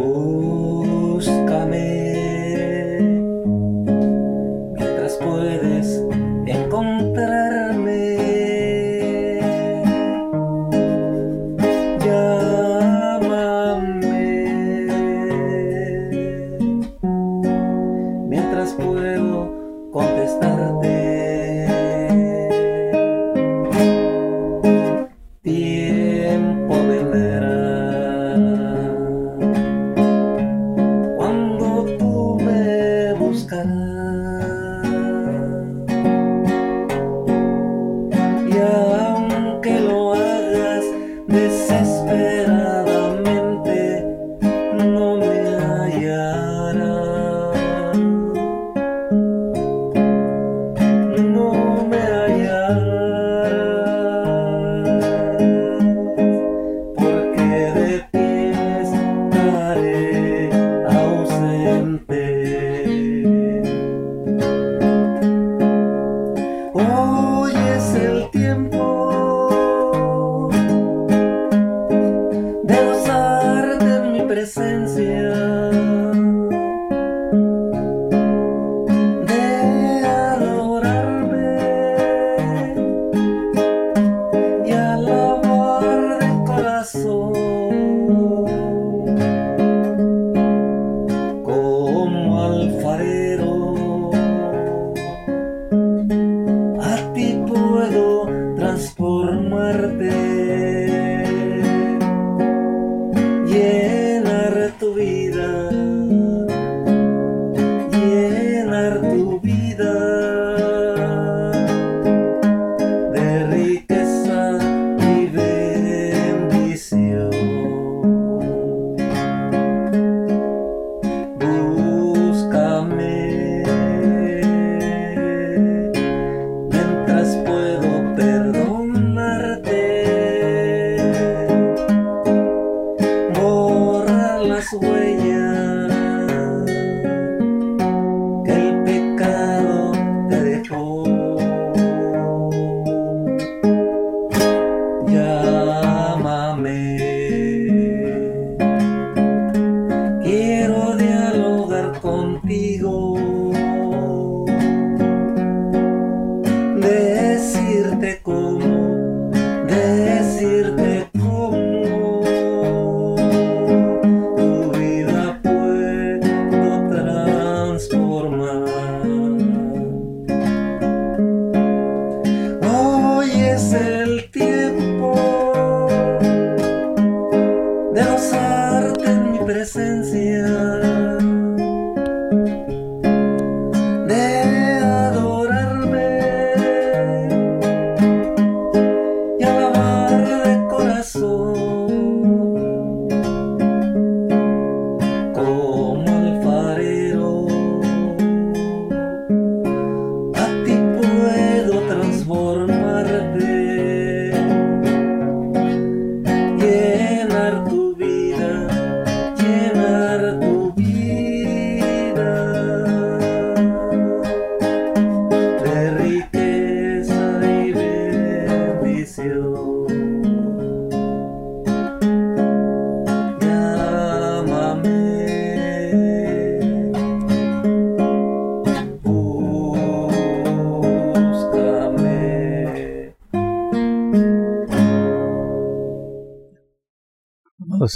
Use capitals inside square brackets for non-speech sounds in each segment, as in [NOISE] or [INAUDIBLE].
Oh. flor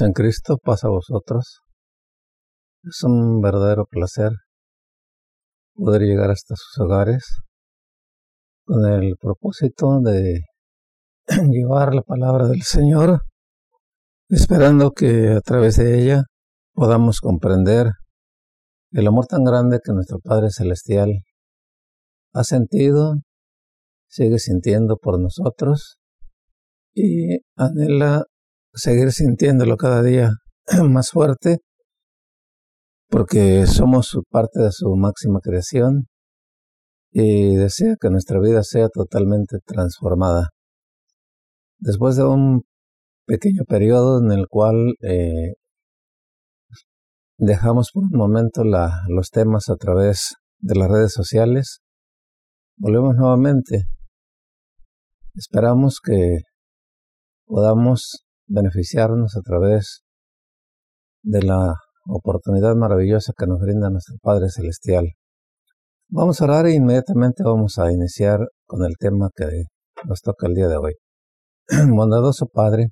en Cristo, pasa a vosotros. Es un verdadero placer poder llegar hasta sus hogares con el propósito de [CLEARS THROAT] llevar la palabra del Señor, esperando que a través de ella podamos comprender el amor tan grande que nuestro Padre Celestial ha sentido, sigue sintiendo por nosotros y anhela seguir sintiéndolo cada día [CLEARS THROAT] más fuerte, porque somos parte de su máxima creación y desea que nuestra vida sea totalmente transformada. Después de un pequeño periodo en el cual eh, dejamos por un momento la, los temas a través de las redes sociales, volvemos nuevamente. Esperamos que podamos beneficiarnos a través de la oportunidad maravillosa que nos brinda nuestro Padre Celestial. Vamos a orar e inmediatamente vamos a iniciar con el tema que nos toca el día de hoy. [CLEARS THROAT] Bondadoso Padre,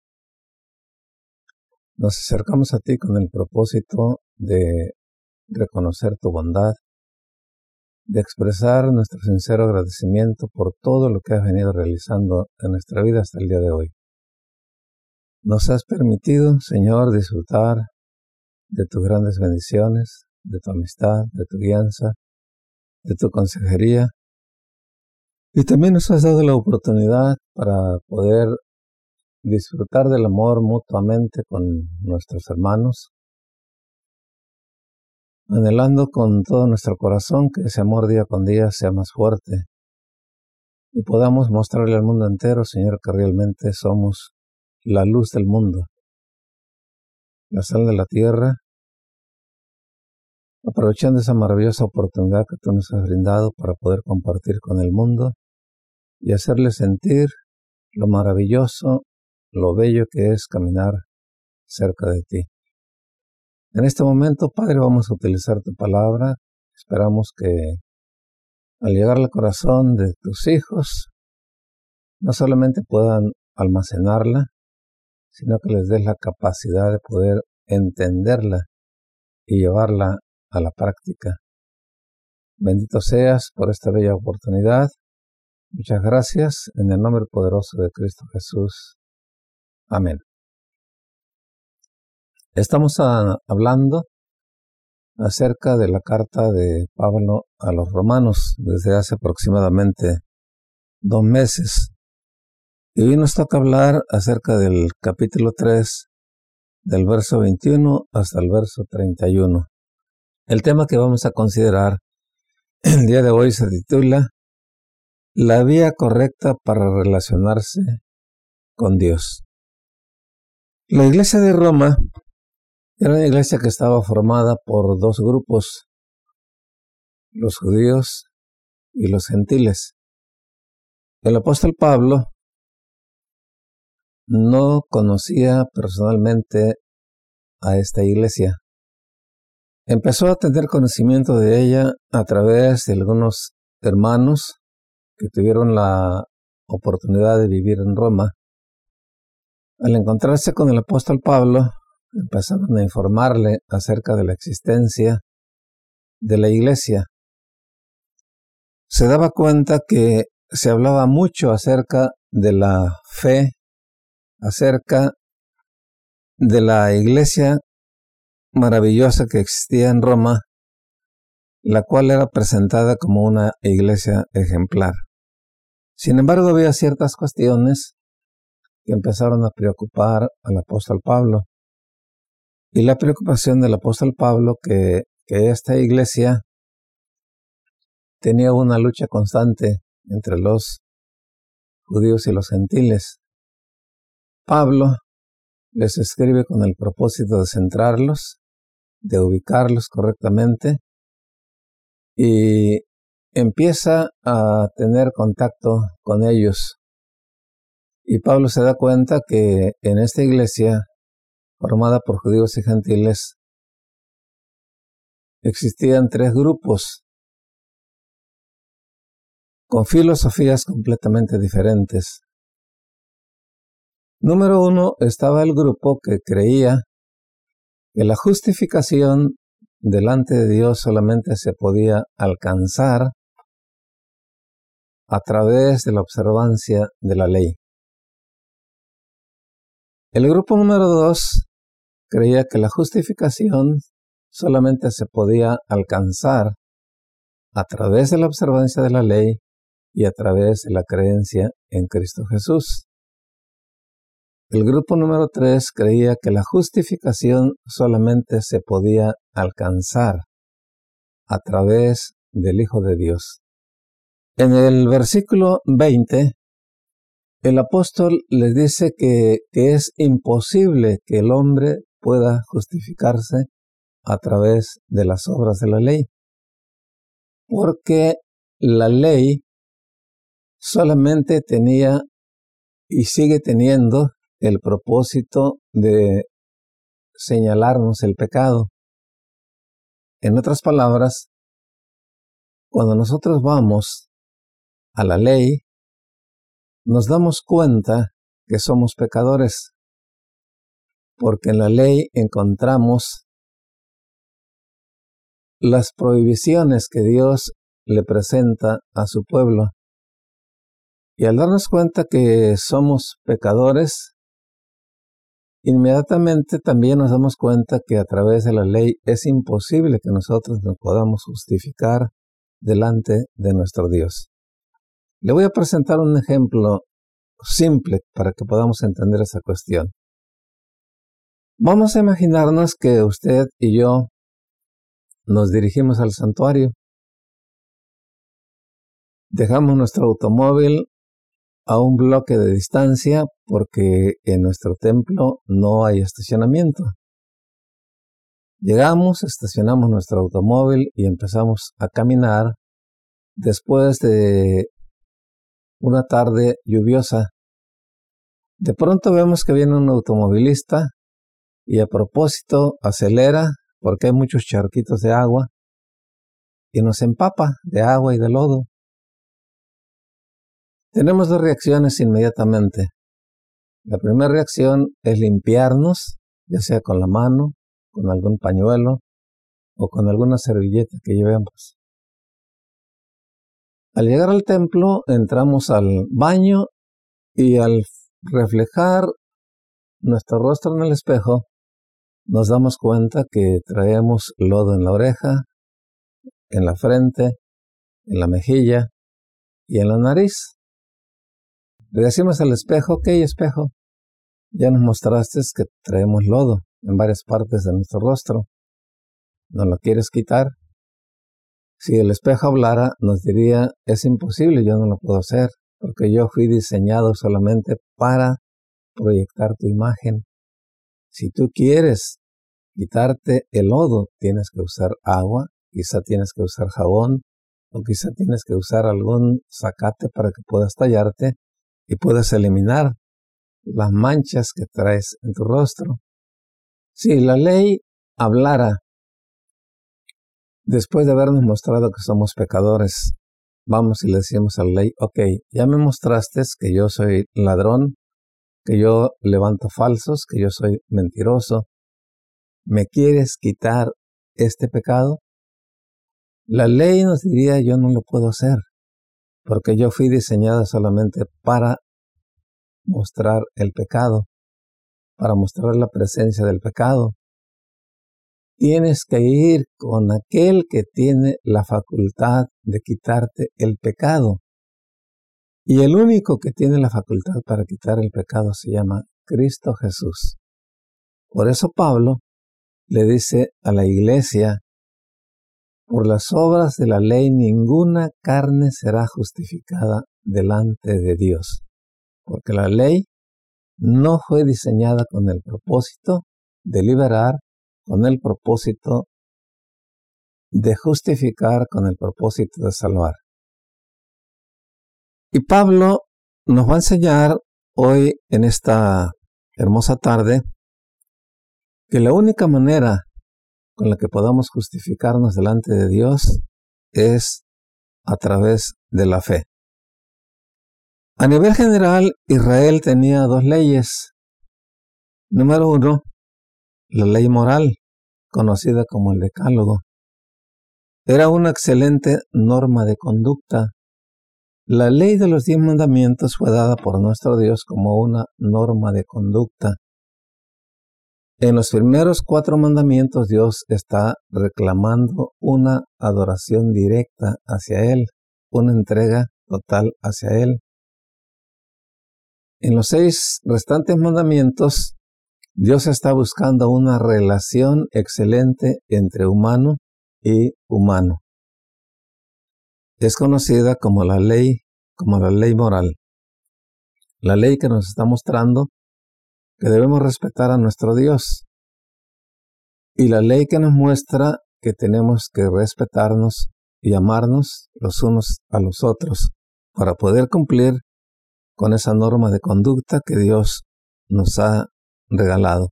nos acercamos a ti con el propósito de reconocer tu bondad, de expresar nuestro sincero agradecimiento por todo lo que has venido realizando en nuestra vida hasta el día de hoy. Nos has permitido, Señor, disfrutar de tus grandes bendiciones, de tu amistad, de tu guianza, de tu consejería. Y también nos has dado la oportunidad para poder disfrutar del amor mutuamente con nuestros hermanos, anhelando con todo nuestro corazón que ese amor día con día sea más fuerte y podamos mostrarle al mundo entero, Señor, que realmente somos la luz del mundo, la sal de la tierra, aprovechando esa maravillosa oportunidad que tú nos has brindado para poder compartir con el mundo y hacerle sentir lo maravilloso lo bello que es caminar cerca de ti. En este momento, Padre, vamos a utilizar tu palabra. Esperamos que al llegar al corazón de tus hijos, no solamente puedan almacenarla, sino que les des la capacidad de poder entenderla y llevarla a la práctica. Bendito seas por esta bella oportunidad. Muchas gracias en el nombre poderoso de Cristo Jesús. Amén. Estamos hablando acerca de la carta de Pablo a los romanos desde hace aproximadamente dos meses. Y hoy nos toca hablar acerca del capítulo 3, del verso 21 hasta el verso 31. El tema que vamos a considerar [CLEARS THROAT] el día de hoy se titula La vía correcta para relacionarse con Dios. La iglesia de Roma era una iglesia que estaba formada por dos grupos, los judíos y los gentiles. El apóstol Pablo no conocía personalmente a esta iglesia. Empezó a tener conocimiento de ella a través de algunos hermanos que tuvieron la oportunidad de vivir en Roma al encontrarse con el apóstol Pablo, empezaron a informarle acerca de la existencia de la iglesia. Se daba cuenta que se hablaba mucho acerca de la fe, acerca de la iglesia maravillosa que existía en Roma, la cual era presentada como una iglesia ejemplar. Sin embargo, había ciertas cuestiones que empezaron a preocupar al apóstol Pablo. Y la preocupación del apóstol Pablo que, que esta iglesia tenía una lucha constante entre los judíos y los gentiles. Pablo les escribe con el propósito de centrarlos, de ubicarlos correctamente y empieza a tener contacto con ellos y Pablo se da cuenta que en esta iglesia, formada por judíos y gentiles, existían tres grupos con filosofías completamente diferentes. Número uno estaba el grupo que creía que la justificación delante de Dios solamente se podía alcanzar a través de la observancia de la ley. El grupo número dos creía que la justificación solamente se podía alcanzar a través de la observancia de la ley y a través de la creencia en Cristo Jesús. El grupo número tres creía que la justificación solamente se podía alcanzar a través del Hijo de Dios. En el versículo 20 el apóstol les dice que, es imposible que el hombre pueda justificarse a través de las obras de la ley, porque la ley solamente tenía y sigue teniendo el propósito de señalarnos el pecado, En otras palabras, cuando nosotros vamos a la ley, nos damos cuenta que somos pecadores, porque en la ley encontramos las prohibiciones que Dios le presenta a su pueblo. Y al darnos cuenta que somos pecadores, inmediatamente también nos damos cuenta que a través de la ley es imposible que nosotros nos podamos justificar delante de nuestro Dios. Le voy a presentar un ejemplo simple para que podamos entender esa cuestión. Vamos a imaginarnos que usted y yo nos dirigimos al santuario. Dejamos nuestro automóvil a un bloque de distancia porque en nuestro templo no hay estacionamiento. Llegamos, estacionamos nuestro automóvil y empezamos a caminar después de una tarde lluviosa. De pronto vemos que viene un automovilista y a propósito acelera porque hay muchos charquitos de agua y nos empapa de agua y de lodo. Tenemos dos reacciones inmediatamente. La primera reacción es limpiarnos, ya sea con la mano, con algún pañuelo o con alguna servilleta que llevemos. Al llegar al templo entramos al baño y al reflejar nuestro rostro en el espejo nos damos cuenta que traemos lodo en la oreja, en la frente, en la mejilla y en la nariz. Le decimos al espejo, ok espejo, ya nos mostraste que traemos lodo en varias partes de nuestro rostro. ¿No lo quieres quitar? Si el espejo hablara, nos diría, es imposible, yo no lo puedo hacer, porque yo fui diseñado solamente para proyectar tu imagen. Si tú quieres quitarte el lodo, tienes que usar agua, quizá tienes que usar jabón, o quizá tienes que usar algún zacate para que puedas tallarte y puedas eliminar las manchas que traes en tu rostro. Si la ley hablara después de habernos mostrado que somos pecadores, vamos y le decimos a la ley, ok, ya me mostraste que yo soy ladrón, que yo levanto falsos, que yo soy mentiroso. ¿Me quieres quitar este pecado? La ley nos diría yo no lo puedo hacer, porque yo fui diseñada solamente para mostrar el pecado, para mostrar la presencia del pecado. Tienes que ir con aquel que tiene la facultad de quitarte el pecado. Y el único que tiene la facultad para quitar el pecado se llama Cristo Jesús. Por eso Pablo le dice a la iglesia, por las obras de la ley ninguna carne será justificada delante de Dios porque la ley no fue diseñada con el propósito de liberar, con el propósito de justificar, con el propósito de salvar. Y Pablo nos va a enseñar hoy en esta hermosa tarde que la única manera con la que podamos justificarnos delante de Dios es a través de la fe. A nivel general, Israel tenía dos leyes. Número uno, la ley moral, conocida como el decálogo. Era una excelente norma de conducta. La ley de los diez mandamientos fue dada por nuestro Dios como una norma de conducta. En los primeros cuatro mandamientos Dios está reclamando una adoración directa hacia Él, una entrega total hacia Él. En los seis restantes mandamientos, Dios está buscando una relación excelente entre humano y humano. Es conocida como la ley, como la ley moral. La ley que nos está mostrando que debemos respetar a nuestro Dios. Y la ley que nos muestra que tenemos que respetarnos y amarnos los unos a los otros para poder cumplir con esa norma de conducta que Dios nos ha regalado.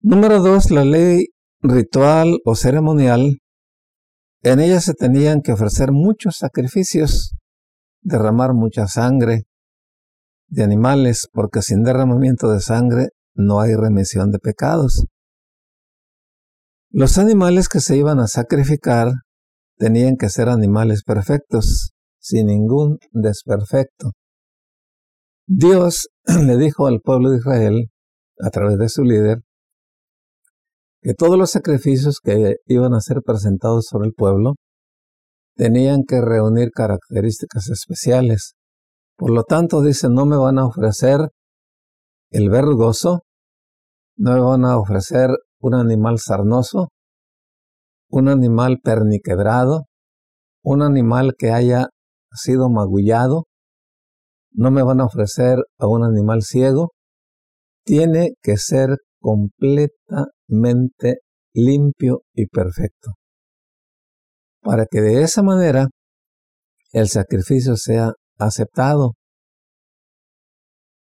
Número dos, la ley ritual o ceremonial, en ella se tenían que ofrecer muchos sacrificios, derramar mucha sangre de animales, porque sin derramamiento de sangre no hay remisión de pecados. Los animales que se iban a sacrificar tenían que ser animales perfectos, sin ningún desperfecto. Dios [CLEARS THROAT] le dijo al pueblo de Israel, a través de su líder, que todos los sacrificios que iban a ser presentados sobre el pueblo tenían que reunir características especiales. Por lo tanto, dice, no me van a ofrecer el verrugoso, no me van a ofrecer un animal sarnoso, un animal perniquebrado, un animal que haya sido magullado, no me van a ofrecer a un animal ciego, tiene que ser completamente limpio y perfecto, para que de esa manera el sacrificio sea aceptado.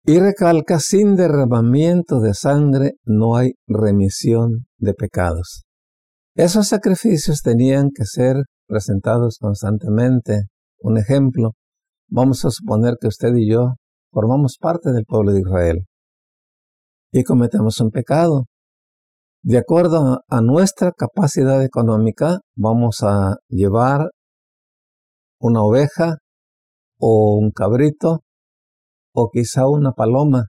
Y recalca, sin derramamiento de sangre no hay remisión de pecados. Esos sacrificios tenían que ser presentados constantemente. Un ejemplo, vamos a suponer que usted y yo formamos parte del pueblo de Israel y cometemos un pecado. De acuerdo a nuestra capacidad económica, vamos a llevar una oveja o un cabrito o quizá una paloma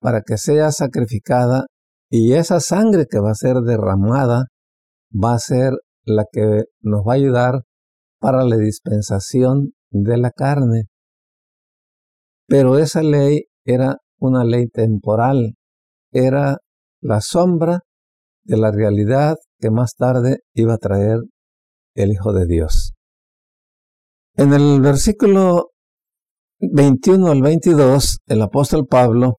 para que sea sacrificada y esa sangre que va a ser derramada va a ser la que nos va a ayudar para la dispensación de la carne. Pero esa ley era una ley temporal, era la sombra de la realidad que más tarde iba a traer el Hijo de Dios. En el versículo 21 al 22, el apóstol Pablo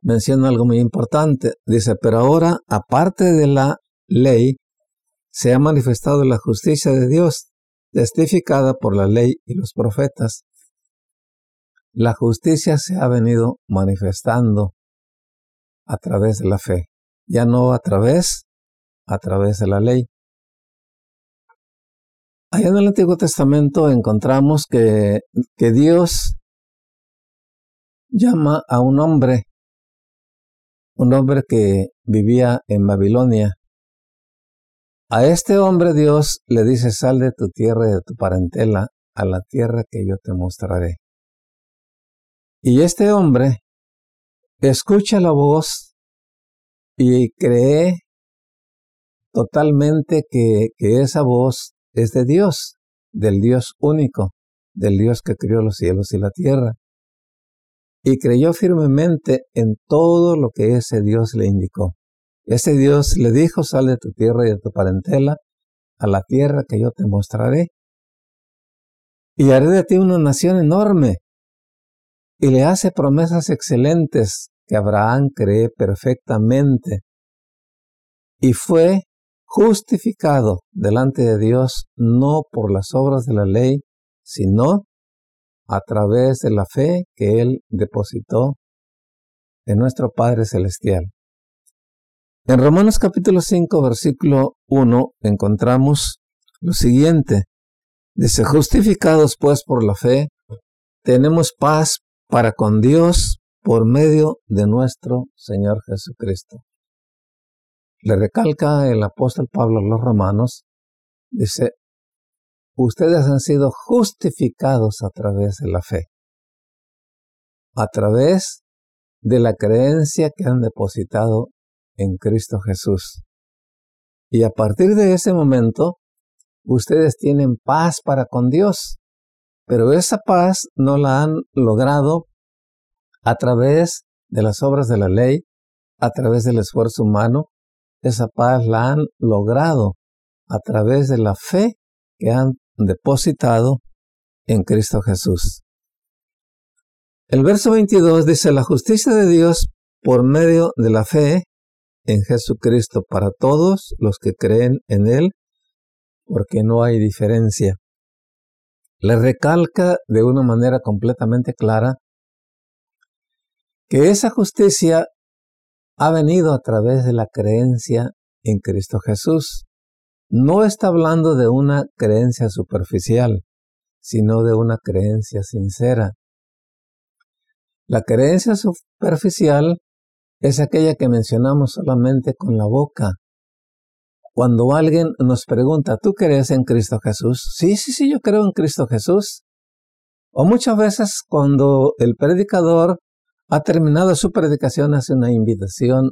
menciona algo muy importante. Dice, pero ahora, aparte de la ley, se ha manifestado la justicia de Dios, testificada por la ley y los profetas. La justicia se ha venido manifestando a través de la fe, ya no a través, a través de la ley. Allá en el Antiguo Testamento encontramos que, que Dios llama a un hombre, un hombre que vivía en Babilonia. A este hombre Dios le dice, sal de tu tierra y de tu parentela a la tierra que yo te mostraré. Y este hombre escucha la voz y cree totalmente que, que esa voz es de Dios, del Dios único, del Dios que crió los cielos y la tierra. Y creyó firmemente en todo lo que ese Dios le indicó. Ese Dios le dijo, sal de tu tierra y de tu parentela a la tierra que yo te mostraré. Y haré de ti una nación enorme. Y le hace promesas excelentes que Abraham cree perfectamente. Y fue justificado delante de Dios no por las obras de la ley, sino a través de la fe que Él depositó en nuestro Padre Celestial. En Romanos capítulo 5, versículo 1 encontramos lo siguiente. Dice, justificados pues por la fe, tenemos paz para con Dios por medio de nuestro Señor Jesucristo le recalca el apóstol Pablo a los romanos, dice, ustedes han sido justificados a través de la fe, a través de la creencia que han depositado en Cristo Jesús. Y a partir de ese momento, ustedes tienen paz para con Dios, pero esa paz no la han logrado a través de las obras de la ley, a través del esfuerzo humano, esa paz la han logrado a través de la fe que han depositado en Cristo Jesús. El verso 22 dice, la justicia de Dios por medio de la fe en Jesucristo para todos los que creen en Él, porque no hay diferencia. Le recalca de una manera completamente clara que esa justicia ha venido a través de la creencia en Cristo Jesús. No está hablando de una creencia superficial, sino de una creencia sincera. La creencia superficial es aquella que mencionamos solamente con la boca. Cuando alguien nos pregunta, ¿tú crees en Cristo Jesús? Sí, sí, sí, yo creo en Cristo Jesús. O muchas veces cuando el predicador ha terminado su predicación, hace una invitación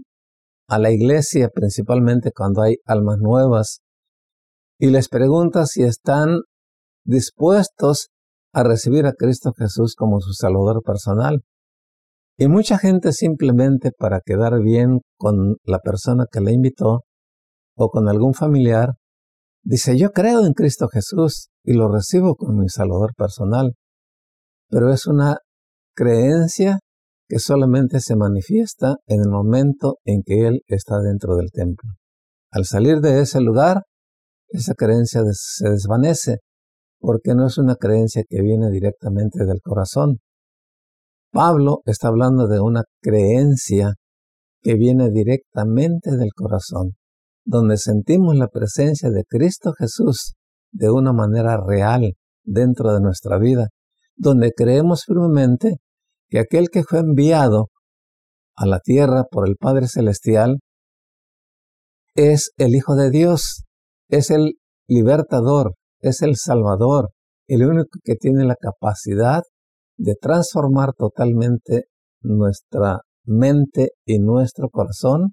a la iglesia, principalmente cuando hay almas nuevas, y les pregunta si están dispuestos a recibir a Cristo Jesús como su Salvador personal. Y mucha gente simplemente para quedar bien con la persona que le invitó o con algún familiar, dice, yo creo en Cristo Jesús y lo recibo como mi Salvador personal. Pero es una creencia que solamente se manifiesta en el momento en que Él está dentro del templo. Al salir de ese lugar, esa creencia se desvanece porque no es una creencia que viene directamente del corazón, Pablo está hablando de una creencia que viene directamente del corazón, donde sentimos la presencia de Cristo Jesús de una manera real dentro de nuestra vida, donde creemos firmemente que aquel que fue enviado a la tierra por el Padre Celestial es el Hijo de Dios, es el libertador, es el Salvador, el único que tiene la capacidad de transformar totalmente nuestra mente y nuestro corazón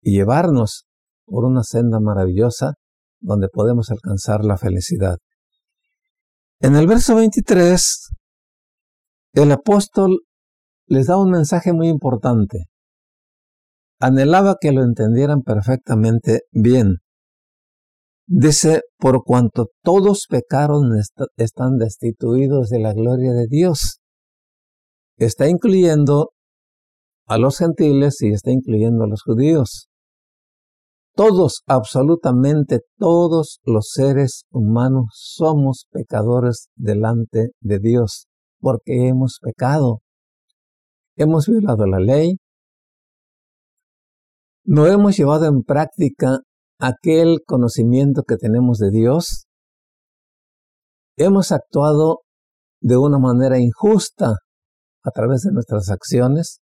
y llevarnos por una senda maravillosa donde podemos alcanzar la felicidad. En el verso 23, el apóstol les da un mensaje muy importante. Anhelaba que lo entendieran perfectamente bien. Dice, por cuanto todos pecaron, están destituidos de la gloria de Dios. Está incluyendo a los gentiles y está incluyendo a los judíos. Todos, absolutamente todos los seres humanos somos pecadores delante de Dios, porque hemos pecado. Hemos violado la ley, no hemos llevado en práctica aquel conocimiento que tenemos de Dios, hemos actuado de una manera injusta a través de nuestras acciones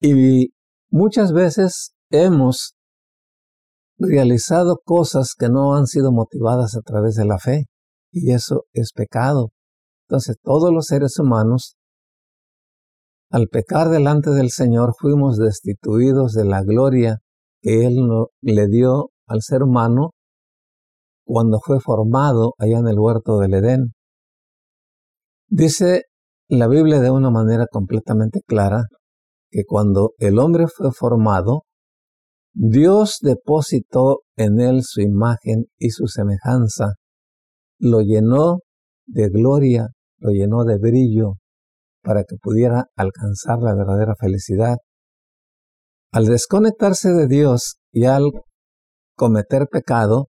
y muchas veces hemos realizado cosas que no han sido motivadas a través de la fe y eso es pecado. Entonces todos los seres humanos, al pecar delante del Señor, fuimos destituidos de la gloria que Él le dio al ser humano cuando fue formado allá en el huerto del Edén. Dice la Biblia de una manera completamente clara que cuando el hombre fue formado, Dios depositó en él su imagen y su semejanza, lo llenó de gloria, lo llenó de brillo, para que pudiera alcanzar la verdadera felicidad. Al desconectarse de Dios y al cometer pecado,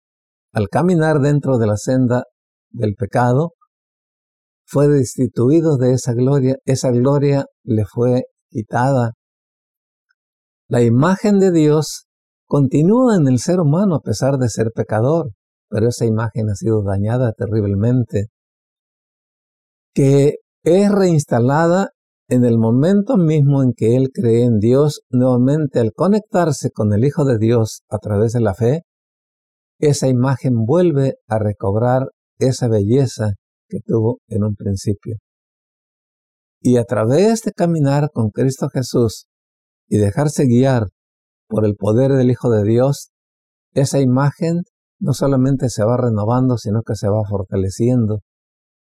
al caminar dentro de la senda del pecado, fue destituido de esa gloria, esa gloria le fue quitada. La imagen de Dios continúa en el ser humano a pesar de ser pecador, pero esa imagen ha sido dañada terriblemente, que es reinstalada en el momento mismo en que él cree en Dios, nuevamente al conectarse con el Hijo de Dios a través de la fe, esa imagen vuelve a recobrar esa belleza que tuvo en un principio. Y a través de caminar con Cristo Jesús y dejarse guiar por el poder del Hijo de Dios, esa imagen no solamente se va renovando, sino que se va fortaleciendo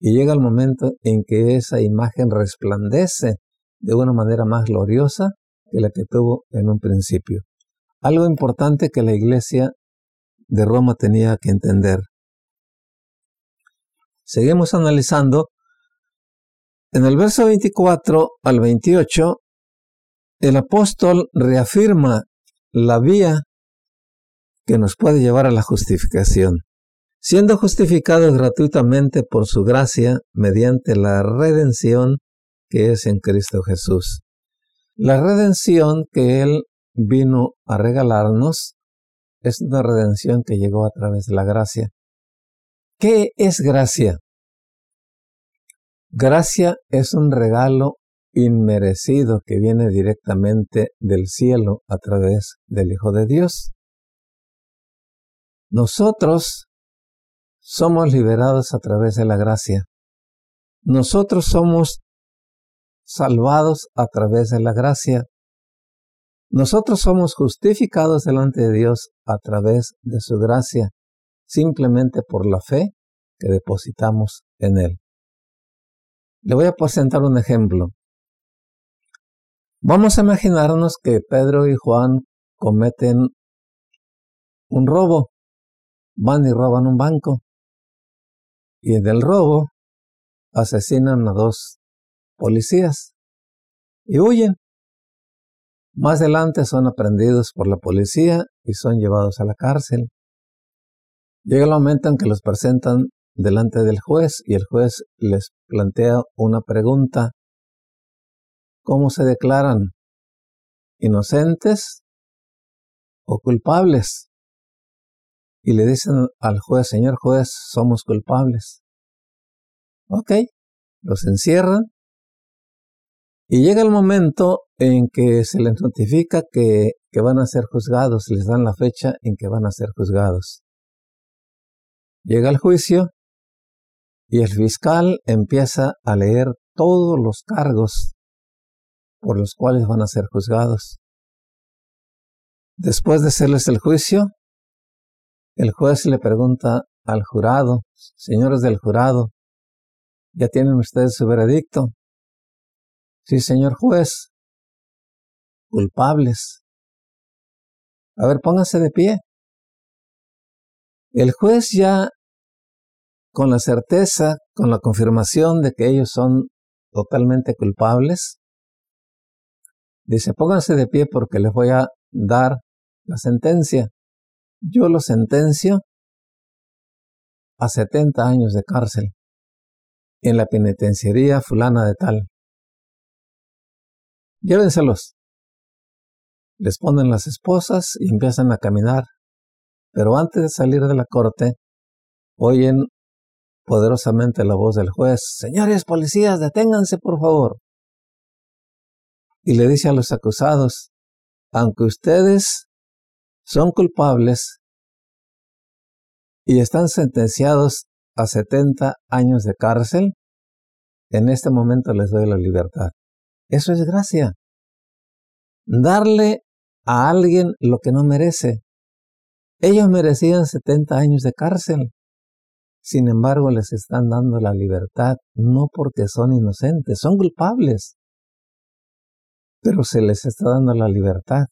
y llega el momento en que esa imagen resplandece de una manera más gloriosa que la que tuvo en un principio. Algo importante que la iglesia de Roma tenía que entender. Seguimos analizando. En el verso 24 al 28, el apóstol reafirma la vía que nos puede llevar a la justificación siendo justificados gratuitamente por su gracia mediante la redención que es en Cristo Jesús. La redención que Él vino a regalarnos es una redención que llegó a través de la gracia. ¿Qué es gracia? Gracia es un regalo inmerecido que viene directamente del cielo a través del Hijo de Dios. Nosotros somos liberados a través de la gracia. Nosotros somos salvados a través de la gracia. Nosotros somos justificados delante de Dios a través de su gracia, simplemente por la fe que depositamos en Él. Le voy a presentar un ejemplo. Vamos a imaginarnos que Pedro y Juan cometen un robo. Van y roban un banco. Y en el robo asesinan a dos policías y huyen. Más adelante son aprendidos por la policía y son llevados a la cárcel. Llega el momento en que los presentan delante del juez y el juez les plantea una pregunta. ¿Cómo se declaran? ¿Inocentes o culpables? Y le dicen al juez, señor juez, somos culpables. Ok, los encierran y llega el momento en que se les notifica que, que van a ser juzgados, les dan la fecha en que van a ser juzgados. Llega el juicio y el fiscal empieza a leer todos los cargos por los cuales van a ser juzgados. Después de hacerles el juicio, el juez le pregunta al jurado, señores del jurado, ¿ya tienen ustedes su veredicto? Sí, señor juez. Culpables. A ver, pónganse de pie. El juez ya, con la certeza, con la confirmación de que ellos son totalmente culpables, dice, pónganse de pie porque les voy a dar la sentencia. Yo lo sentencio a 70 años de cárcel en la penitenciaría fulana de tal. Llévenselos. Les ponen las esposas y empiezan a caminar. Pero antes de salir de la corte, oyen poderosamente la voz del juez, Señores policías, deténganse por favor. Y le dice a los acusados, aunque ustedes son culpables y están sentenciados a 70 años de cárcel, en este momento les doy la libertad. Eso es gracia. Darle a alguien lo que no merece. Ellos merecían 70 años de cárcel. Sin embargo, les están dando la libertad no porque son inocentes, son culpables. Pero se les está dando la libertad.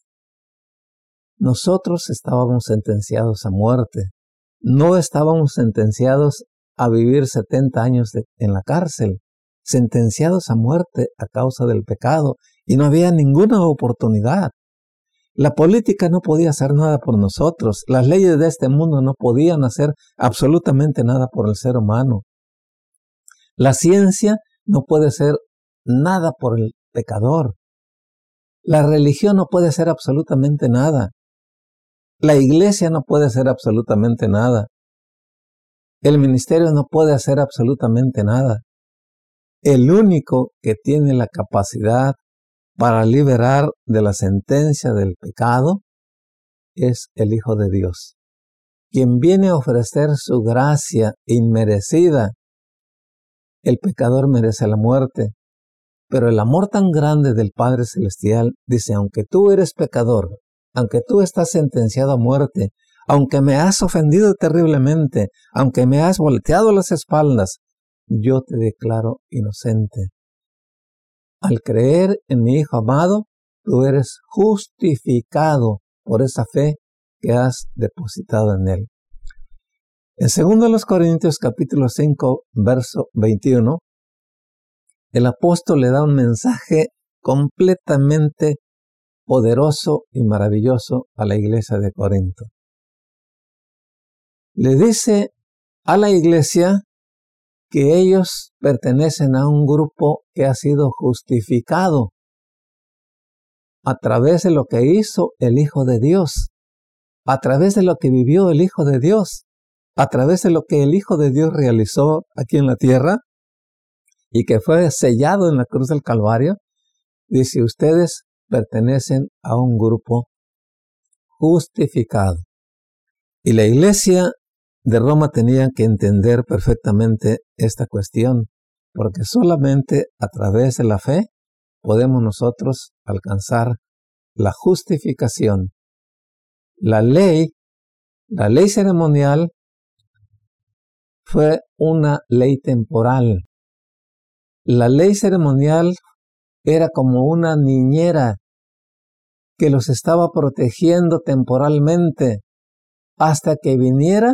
Nosotros estábamos sentenciados a muerte. No estábamos sentenciados a vivir 70 años en la cárcel sentenciados a muerte a causa del pecado y no había ninguna oportunidad. La política no podía hacer nada por nosotros, las leyes de este mundo no podían hacer absolutamente nada por el ser humano. La ciencia no puede hacer nada por el pecador. La religión no puede hacer absolutamente nada. La iglesia no puede hacer absolutamente nada. El ministerio no puede hacer absolutamente nada. El único que tiene la capacidad para liberar de la sentencia del pecado es el Hijo de Dios, quien viene a ofrecer su gracia inmerecida. El pecador merece la muerte, pero el amor tan grande del Padre Celestial dice, aunque tú eres pecador, aunque tú estás sentenciado a muerte, aunque me has ofendido terriblemente, aunque me has volteado las espaldas, yo te declaro inocente. Al creer en mi Hijo amado, tú eres justificado por esa fe que has depositado en Él. En 2 Corintios capítulo 5, verso 21, el apóstol le da un mensaje completamente poderoso y maravilloso a la iglesia de Corinto. Le dice a la iglesia que ellos pertenecen a un grupo que ha sido justificado. a través de lo que hizo el Hijo de Dios, a través de lo que vivió el Hijo de Dios, a través de lo que el Hijo de Dios realizó aquí en la tierra y que fue sellado en la cruz del Calvario, dice ustedes pertenecen a un grupo justificado. Y la iglesia de Roma tenía que entender perfectamente esta cuestión, porque solamente a través de la fe podemos nosotros alcanzar la justificación. La ley, la ley ceremonial, fue una ley temporal. La ley ceremonial era como una niñera que los estaba protegiendo temporalmente hasta que viniera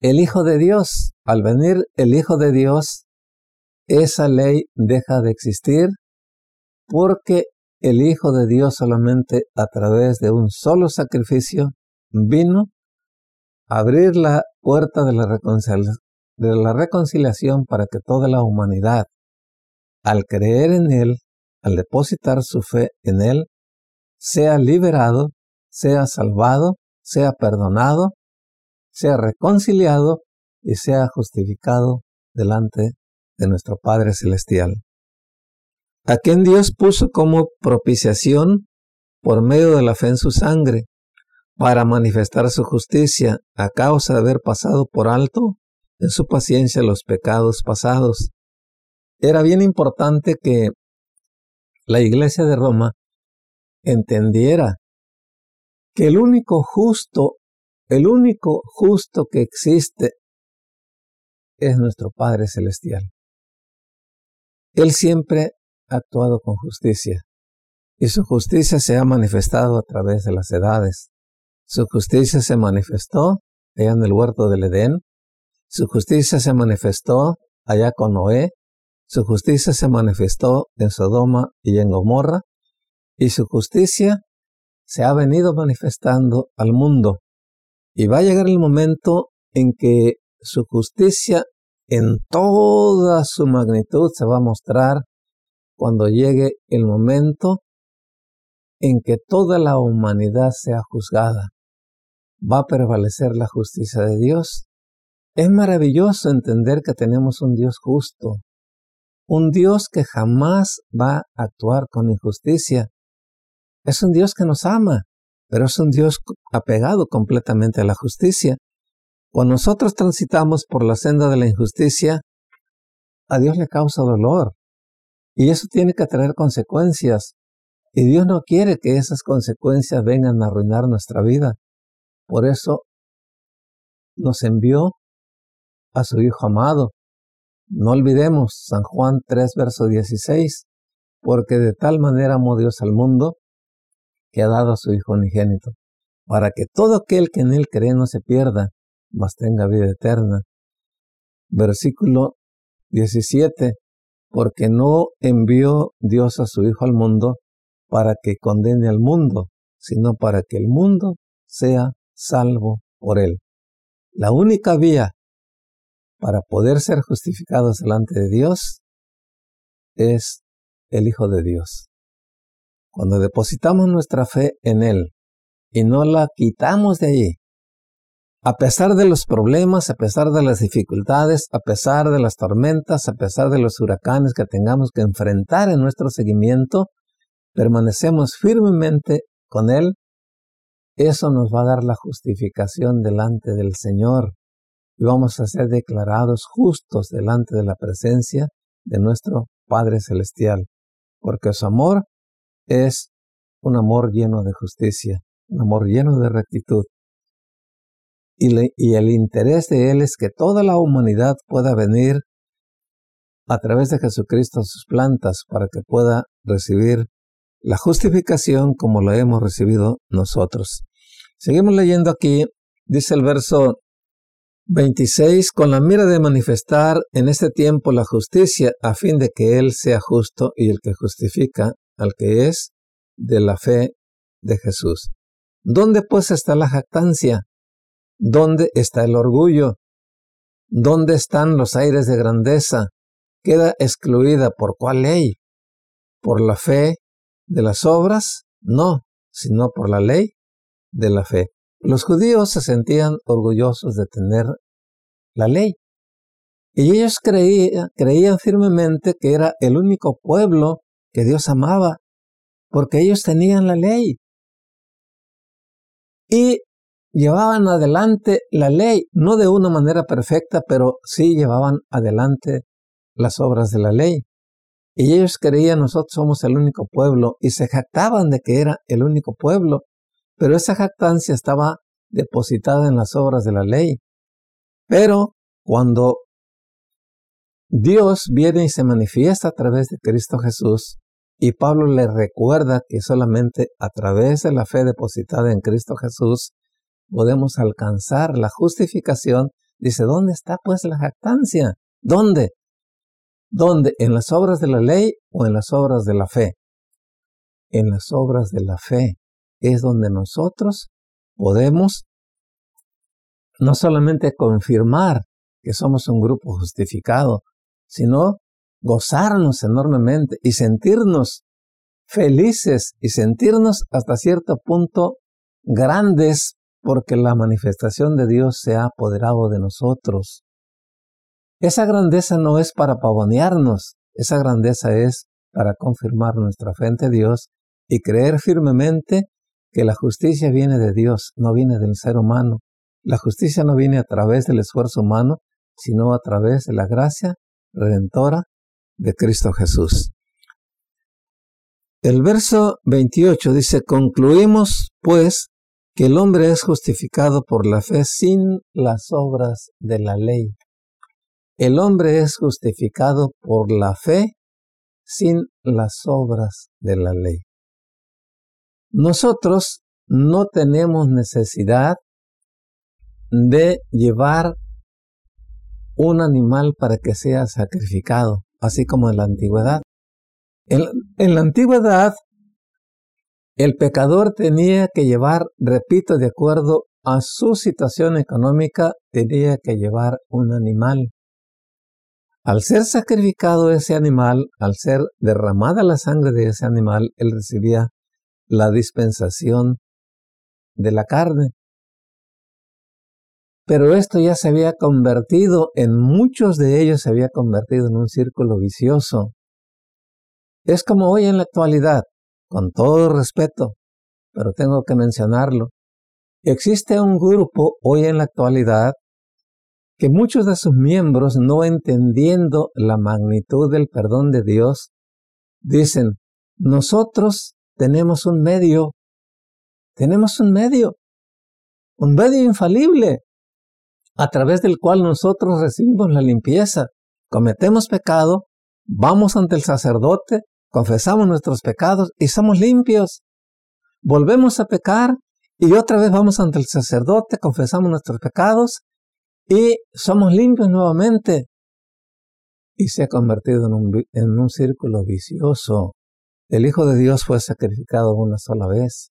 el Hijo de Dios. Al venir el Hijo de Dios, esa ley deja de existir porque el Hijo de Dios solamente a través de un solo sacrificio vino a abrir la puerta de la, de la reconciliación para que toda la humanidad, al creer en Él, al depositar su fe en Él, sea liberado, sea salvado, sea perdonado, sea reconciliado y sea justificado delante de nuestro Padre Celestial. A quien Dios puso como propiciación por medio de la fe en su sangre, para manifestar su justicia a causa de haber pasado por alto en su paciencia los pecados pasados. Era bien importante que la iglesia de Roma entendiera que el único justo, el único justo que existe es nuestro Padre Celestial. Él siempre ha actuado con justicia y su justicia se ha manifestado a través de las edades. Su justicia se manifestó allá en el huerto del Edén. Su justicia se manifestó allá con Noé. Su justicia se manifestó en Sodoma y en Gomorra. Y su justicia se ha venido manifestando al mundo. Y va a llegar el momento en que su justicia en toda su magnitud se va a mostrar cuando llegue el momento en que toda la humanidad sea juzgada. Va a prevalecer la justicia de Dios. Es maravilloso entender que tenemos un Dios justo, un Dios que jamás va a actuar con injusticia. Es un Dios que nos ama, pero es un Dios apegado completamente a la justicia. Cuando nosotros transitamos por la senda de la injusticia, a Dios le causa dolor. Y eso tiene que traer consecuencias. Y Dios no quiere que esas consecuencias vengan a arruinar nuestra vida. Por eso nos envió a su Hijo amado. No olvidemos San Juan 3, verso 16, porque de tal manera amó Dios al mundo que ha dado a su Hijo unigénito, para que todo aquel que en él cree no se pierda, mas tenga vida eterna. Versículo 17. Porque no envió Dios a su Hijo al mundo para que condene al mundo, sino para que el mundo sea salvo por él. La única vía para poder ser justificados delante de Dios es el Hijo de Dios. Cuando depositamos nuestra fe en Él y no la quitamos de allí, a pesar de los problemas, a pesar de las dificultades, a pesar de las tormentas, a pesar de los huracanes que tengamos que enfrentar en nuestro seguimiento, permanecemos firmemente con Él, eso nos va a dar la justificación delante del Señor y vamos a ser declarados justos delante de la presencia de nuestro Padre Celestial, porque su amor es un amor lleno de justicia, un amor lleno de rectitud, y, el interés de Él es que toda la humanidad pueda venir a través de Jesucristo a sus plantas para que pueda recibir la justificación como lo hemos recibido nosotros. Seguimos leyendo aquí, dice el verso 26, con la mira de manifestar en este tiempo la justicia a fin de que Él sea justo y el que justifica al que es de la fe de Jesús. ¿Dónde pues está la jactancia? ¿Dónde está el orgullo? ¿Dónde están los aires de grandeza? Queda excluida por cuál ley? Por la fe de las obras, no, sino por la ley de la fe. Los judíos se sentían orgullosos de tener la ley. Y ellos creían, creían firmemente que era el único pueblo que Dios amaba, porque ellos tenían la ley. Y llevaban adelante la ley, no de una manera perfecta, pero sí llevaban adelante las obras de la ley. Y ellos creían nosotros somos el único pueblo y se jactaban de que era el único pueblo, pero esa jactancia estaba depositada en las obras de la ley. Pero cuando Dios viene y se manifiesta a través de Cristo Jesús, y Pablo le recuerda que solamente a través de la fe depositada en Cristo Jesús podemos alcanzar la justificación. Dice, ¿dónde está pues la jactancia? ¿Dónde? ¿Dónde? ¿En las obras de la ley o en las obras de la fe? En las obras de la fe es donde nosotros podemos no solamente confirmar que somos un grupo justificado, sino gozarnos enormemente y sentirnos felices y sentirnos hasta cierto punto grandes porque la manifestación de Dios se ha apoderado de nosotros. Esa grandeza no es para pavonearnos, esa grandeza es para confirmar nuestra fe ante Dios y creer firmemente que la justicia viene de Dios, no viene del ser humano. La justicia no viene a través del esfuerzo humano, sino a través de la gracia redentora de Cristo Jesús. El verso 28 dice, concluimos pues que el hombre es justificado por la fe sin las obras de la ley. El hombre es justificado por la fe sin las obras de la ley. Nosotros no tenemos necesidad de llevar un animal para que sea sacrificado, así como en la antigüedad. En, la antigüedad el pecador tenía que llevar, repito, de acuerdo a su situación económica, tenía que llevar un animal. Al ser sacrificado ese animal, al ser derramada la sangre de ese animal, él recibía la dispensación de la carne. Pero esto ya se había convertido, en muchos de ellos se había convertido en un círculo vicioso. Es como hoy en la actualidad con todo respeto, pero tengo que mencionarlo. Existe un grupo hoy en la actualidad que muchos de sus miembros, no entendiendo la magnitud del perdón de Dios, dicen, nosotros tenemos un medio, tenemos un medio, un medio infalible, a través del cual nosotros recibimos la limpieza. Cometemos pecado, vamos ante el sacerdote, confesamos nuestros pecados y somos limpios. Volvemos a pecar y otra vez vamos ante el sacerdote, confesamos nuestros pecados y somos limpios nuevamente. Y se ha convertido en un, en un círculo vicioso. El Hijo de Dios fue sacrificado una sola vez.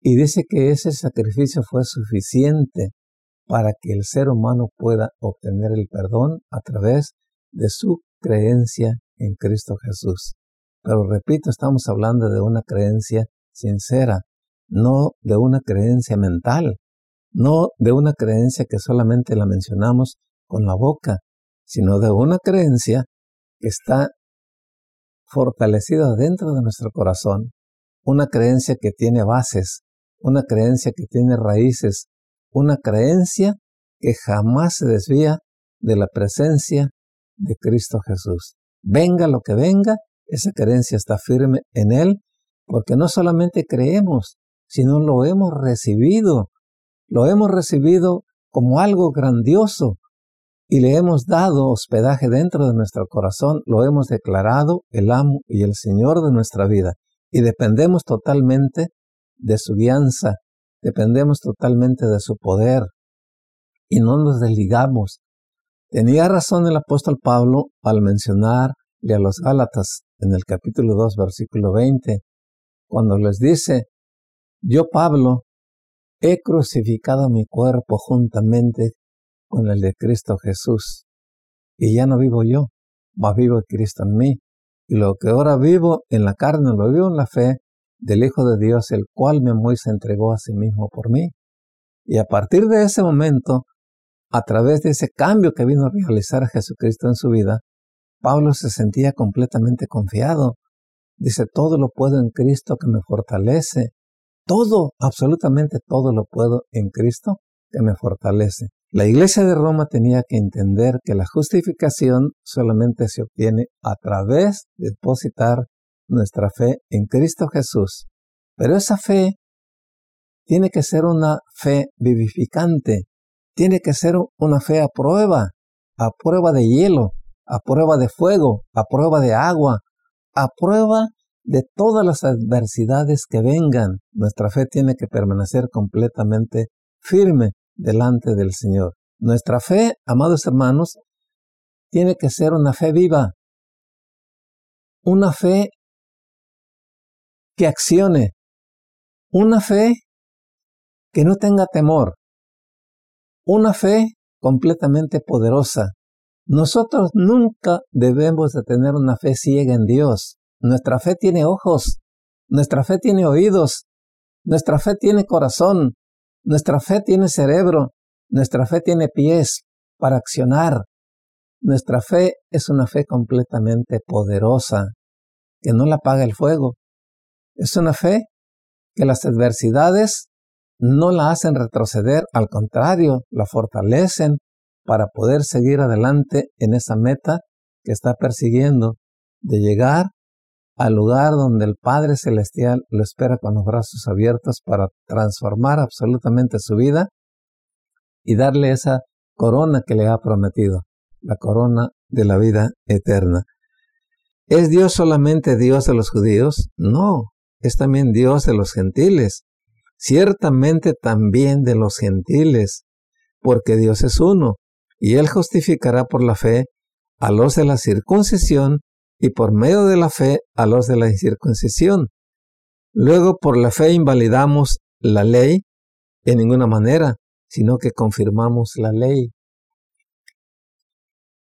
Y dice que ese sacrificio fue suficiente para que el ser humano pueda obtener el perdón a través de su creencia en Cristo Jesús. Pero repito, estamos hablando de una creencia sincera, no de una creencia mental, no de una creencia que solamente la mencionamos con la boca, sino de una creencia que está fortalecida dentro de nuestro corazón, una creencia que tiene bases, una creencia que tiene raíces, una creencia que jamás se desvía de la presencia de Cristo Jesús. Venga lo que venga, esa creencia está firme en Él porque no solamente creemos, sino lo hemos recibido. Lo hemos recibido como algo grandioso y le hemos dado hospedaje dentro de nuestro corazón. Lo hemos declarado el amo y el Señor de nuestra vida y dependemos totalmente de su guianza, dependemos totalmente de su poder y no nos desligamos. Tenía razón el apóstol Pablo al mencionar a los Gálatas en el capítulo 2, versículo 20, cuando les dice, yo Pablo he crucificado mi cuerpo juntamente con el de Cristo Jesús, y ya no vivo yo, va vivo Cristo en mí. y lo que ahora vivo en la carne lo vivo en la fe del Hijo de Dios, el cual me amó y se entregó a sí mismo por mí. Y a partir de ese momento, a través de ese cambio que vino a realizar Jesucristo en su vida, Pablo se sentía completamente confiado. Dice, todo lo puedo en Cristo que me fortalece. Todo, absolutamente todo lo puedo en Cristo que me fortalece. La iglesia de Roma tenía que entender que la justificación solamente se obtiene a través de depositar nuestra fe en Cristo Jesús. Pero esa fe tiene que ser una fe vivificante, tiene que ser una fe a prueba, a prueba de hielo, a prueba de fuego, a prueba de agua, a prueba de todas las adversidades que vengan. Nuestra fe tiene que permanecer completamente firme delante del Señor. Nuestra fe, amados hermanos, tiene que ser una fe viva, una fe que accione, una fe que no tenga temor, una fe completamente poderosa. Nosotros nunca debemos de tener una fe ciega en Dios. Nuestra fe tiene ojos, nuestra fe tiene oídos, nuestra fe tiene corazón, nuestra fe tiene cerebro, nuestra fe tiene pies para accionar. Nuestra fe es una fe completamente poderosa, que no la apaga el fuego. Es una fe que las adversidades no la hacen retroceder, al contrario, la fortalecen para poder seguir adelante en esa meta que está persiguiendo, de llegar al lugar donde el Padre Celestial lo espera con los brazos abiertos para transformar absolutamente su vida y darle esa corona que le ha prometido, la corona de la vida eterna. ¿Es Dios solamente Dios de los judíos? No, es también Dios de los gentiles, ciertamente también de los gentiles, porque Dios es uno, y Él justificará por la fe a los de la circuncisión y por medio de la fe a los de la incircuncisión. Luego por la fe invalidamos la ley en ninguna manera, sino que confirmamos la ley.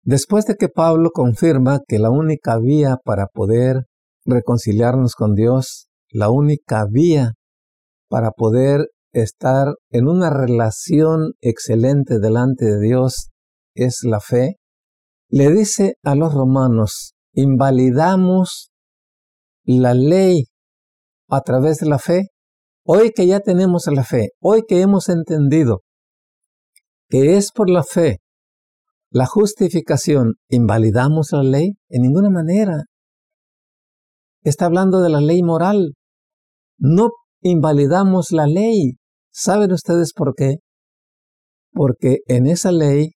Después de que Pablo confirma que la única vía para poder reconciliarnos con Dios, la única vía para poder estar en una relación excelente delante de Dios es la fe, le dice a los romanos, invalidamos la ley a través de la fe. Hoy que ya tenemos la fe, hoy que hemos entendido que es por la fe la justificación, ¿invalidamos la ley? En ninguna manera. Está hablando de la ley moral. No invalidamos la ley. ¿Saben ustedes por qué? Porque en esa ley,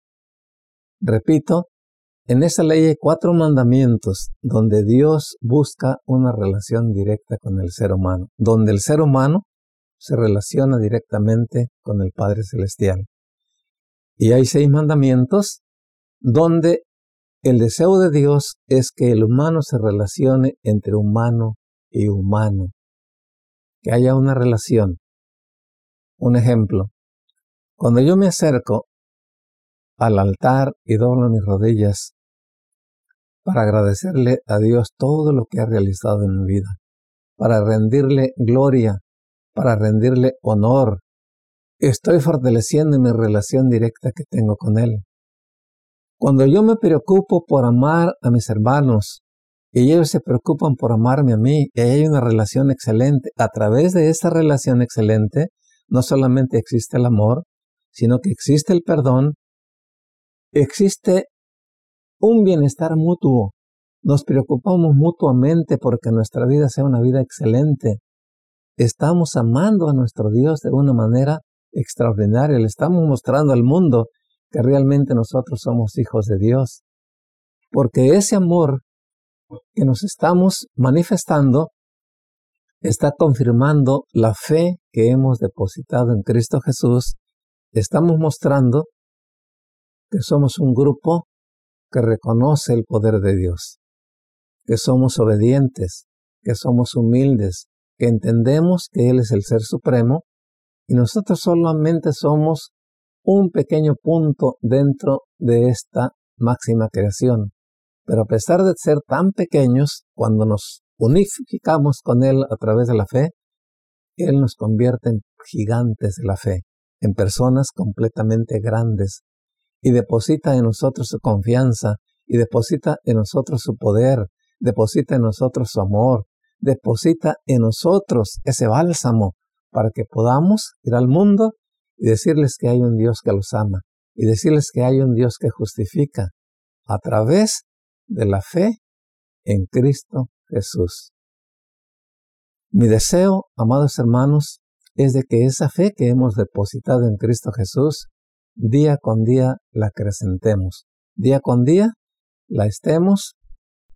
repito, en esa ley hay cuatro mandamientos donde Dios busca una relación directa con el ser humano, donde el ser humano se relaciona directamente con el Padre Celestial. Y hay seis mandamientos donde el deseo de Dios es que el humano se relacione entre humano y humano, que haya una relación. Un ejemplo, cuando yo me acerco al altar y doblo mis rodillas para agradecerle a Dios todo lo que ha realizado en mi vida, para rendirle gloria, para rendirle honor. Estoy fortaleciendo mi relación directa que tengo con Él. Cuando yo me preocupo por amar a mis hermanos y ellos se preocupan por amarme a mí y hay una relación excelente, a través de esa relación excelente no solamente existe el amor, sino que existe el perdón, existe un bienestar mutuo. Nos preocupamos mutuamente porque nuestra vida sea una vida excelente. Estamos amando a nuestro Dios de una manera extraordinaria. Le estamos mostrando al mundo que realmente nosotros somos hijos de Dios. Porque ese amor que nos estamos manifestando está confirmando la fe que hemos depositado en Cristo Jesús. Estamos mostrando que somos un grupo que reconoce el poder de Dios, que somos obedientes, que somos humildes, que entendemos que Él es el Ser Supremo y nosotros solamente somos un pequeño punto dentro de esta máxima creación. Pero a pesar de ser tan pequeños, cuando nos unificamos con Él a través de la fe, Él nos convierte en gigantes de la fe, en personas completamente grandes, y deposita en nosotros su confianza, y deposita en nosotros su poder, deposita en nosotros su amor, deposita en nosotros ese bálsamo para que podamos ir al mundo y decirles que hay un Dios que los ama y decirles que hay un Dios que justifica a través de la fe en Cristo Jesús. Mi deseo, amados hermanos, es de que esa fe que hemos depositado en Cristo Jesús, día con día la acrecentemos, día con día la estemos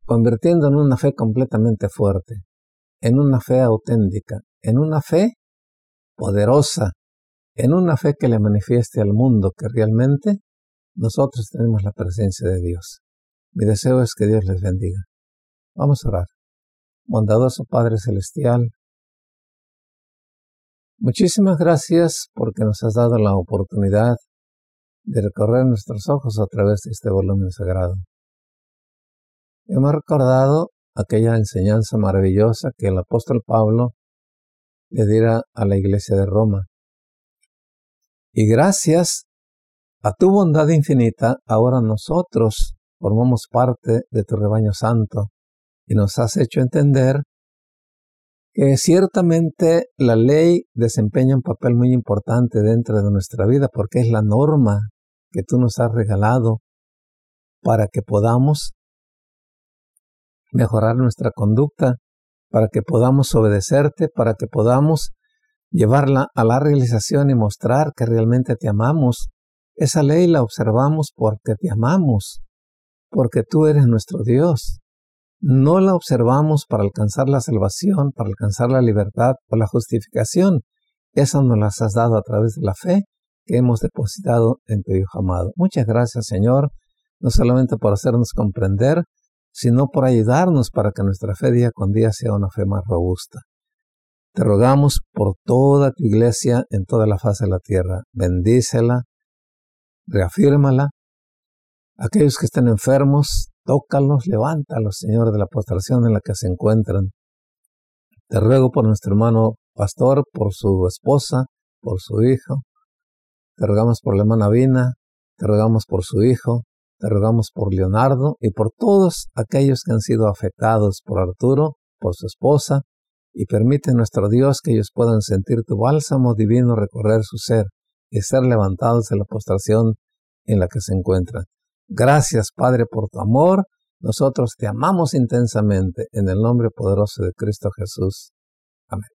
convirtiendo en una fe completamente fuerte, en una fe auténtica, en una fe poderosa, en una fe que le manifieste al mundo que realmente nosotros tenemos la presencia de Dios. Mi deseo es que Dios les bendiga. Vamos a orar. Bondadoso Padre Celestial, muchísimas gracias porque nos has dado la oportunidad de recorrer nuestros ojos a través de este volumen sagrado. Hemos recordado aquella enseñanza maravillosa que el apóstol Pablo le diera a la iglesia de Roma. Y gracias a tu bondad infinita, ahora nosotros formamos parte de tu rebaño santo y nos has hecho entender que ciertamente la ley desempeña un papel muy importante dentro de nuestra vida porque es la norma que tú nos has regalado para que podamos mejorar nuestra conducta, para que podamos obedecerte, para que podamos llevarla a la realización y mostrar que realmente te amamos. Esa ley la observamos porque te amamos, porque tú eres nuestro Dios. No la observamos para alcanzar la salvación, para alcanzar la libertad o la justificación. Esa nos las has dado a través de la fe que hemos depositado en tu Hijo amado. Muchas gracias, Señor, no solamente por hacernos comprender, sino por ayudarnos para que nuestra fe día con día sea una fe más robusta. Te rogamos por toda tu iglesia en toda la faz de la tierra. Bendícela, reafírmala. Aquellos que estén enfermos, tócalos, levántalos, Señor, de la postración en la que se encuentran. Te ruego por nuestro hermano pastor, por su esposa, por su hijo. Te rogamos por la hermana Vina, te rogamos por su hijo, te rogamos por Leonardo y por todos aquellos que han sido afectados por Arturo, por su esposa, y permite nuestro Dios que ellos puedan sentir tu bálsamo divino recorrer su ser y ser levantados de la postración en la que se encuentran. Gracias, Padre, por tu amor. Nosotros te amamos intensamente en el nombre poderoso de Cristo Jesús. Amén.